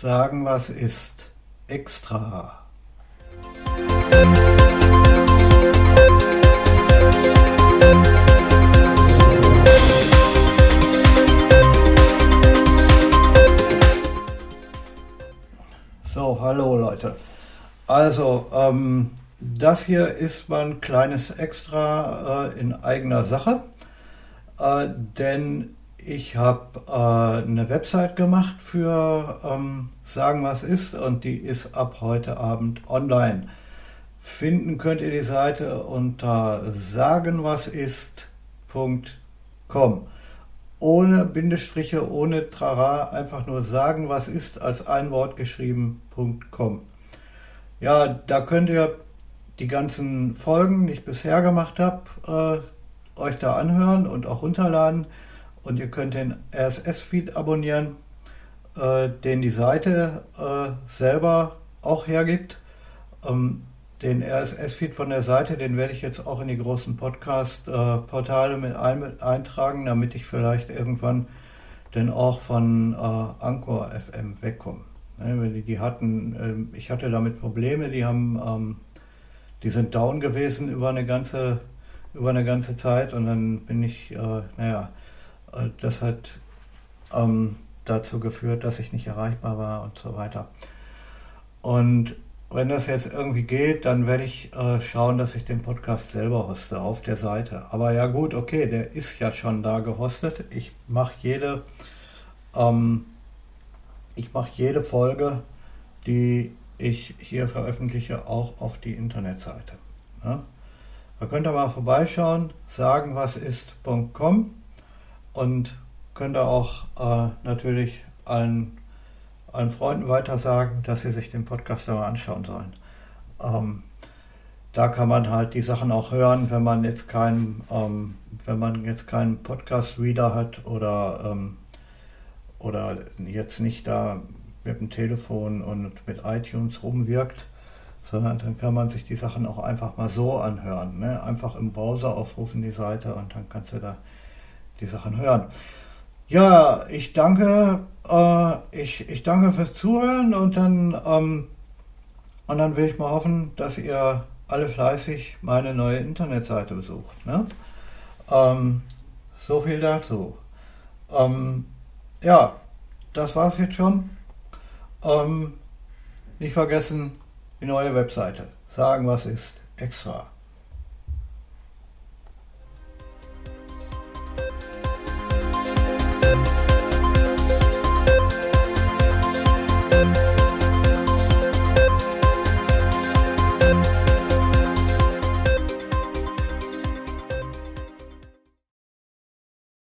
Sagen, was ist extra. So, hallo Leute. Also, ähm, das hier ist mein kleines Extra äh, in eigener Sache, äh, denn ich habe äh, eine Website gemacht für ähm, Sagen was ist und die ist ab heute Abend online. Finden könnt ihr die Seite unter sagenwasist.com. Ohne Bindestriche, ohne Trara, einfach nur sagen was ist als ein Wort geschrieben.com. Ja, da könnt ihr die ganzen Folgen, die ich bisher gemacht habe, äh, euch da anhören und auch runterladen und ihr könnt den RSS-Feed abonnieren, äh, den die Seite äh, selber auch hergibt. Ähm, den RSS-Feed von der Seite, den werde ich jetzt auch in die großen Podcast-Portale mit, ein, mit eintragen, damit ich vielleicht irgendwann dann auch von äh, Anchor FM wegkomme. Ne, die, die hatten, äh, ich hatte damit Probleme, die haben, ähm, die sind down gewesen über eine ganze, über eine ganze Zeit und dann bin ich, äh, naja, äh, das hat ähm, dazu geführt, dass ich nicht erreichbar war und so weiter. Und wenn das jetzt irgendwie geht, dann werde ich äh, schauen, dass ich den Podcast selber hoste auf der Seite. Aber ja gut, okay, der ist ja schon da gehostet. Ich mache jede, ähm, ich mache jede Folge, die ich hier veröffentliche, auch auf die Internetseite. Ja? Da könnt ihr mal vorbeischauen, sagen was ist.com und könnt ihr auch äh, natürlich allen, allen Freunden weiter sagen, dass sie sich den Podcast mal anschauen sollen. Ähm, da kann man halt die Sachen auch hören, wenn man jetzt keinen, ähm, wenn man jetzt keinen Podcast-Reader hat oder, ähm, oder jetzt nicht da mit dem Telefon und mit iTunes rumwirkt, sondern dann kann man sich die Sachen auch einfach mal so anhören. Ne? Einfach im Browser aufrufen die Seite und dann kannst du da die Sachen hören. Ja, ich danke, äh, ich, ich danke fürs Zuhören und dann, ähm, und dann will ich mal hoffen, dass ihr alle fleißig meine neue Internetseite besucht. Ne? Ähm, so viel dazu. Ähm, ja, das war's jetzt schon. Ähm, nicht vergessen, die neue Webseite. Sagen, was ist extra.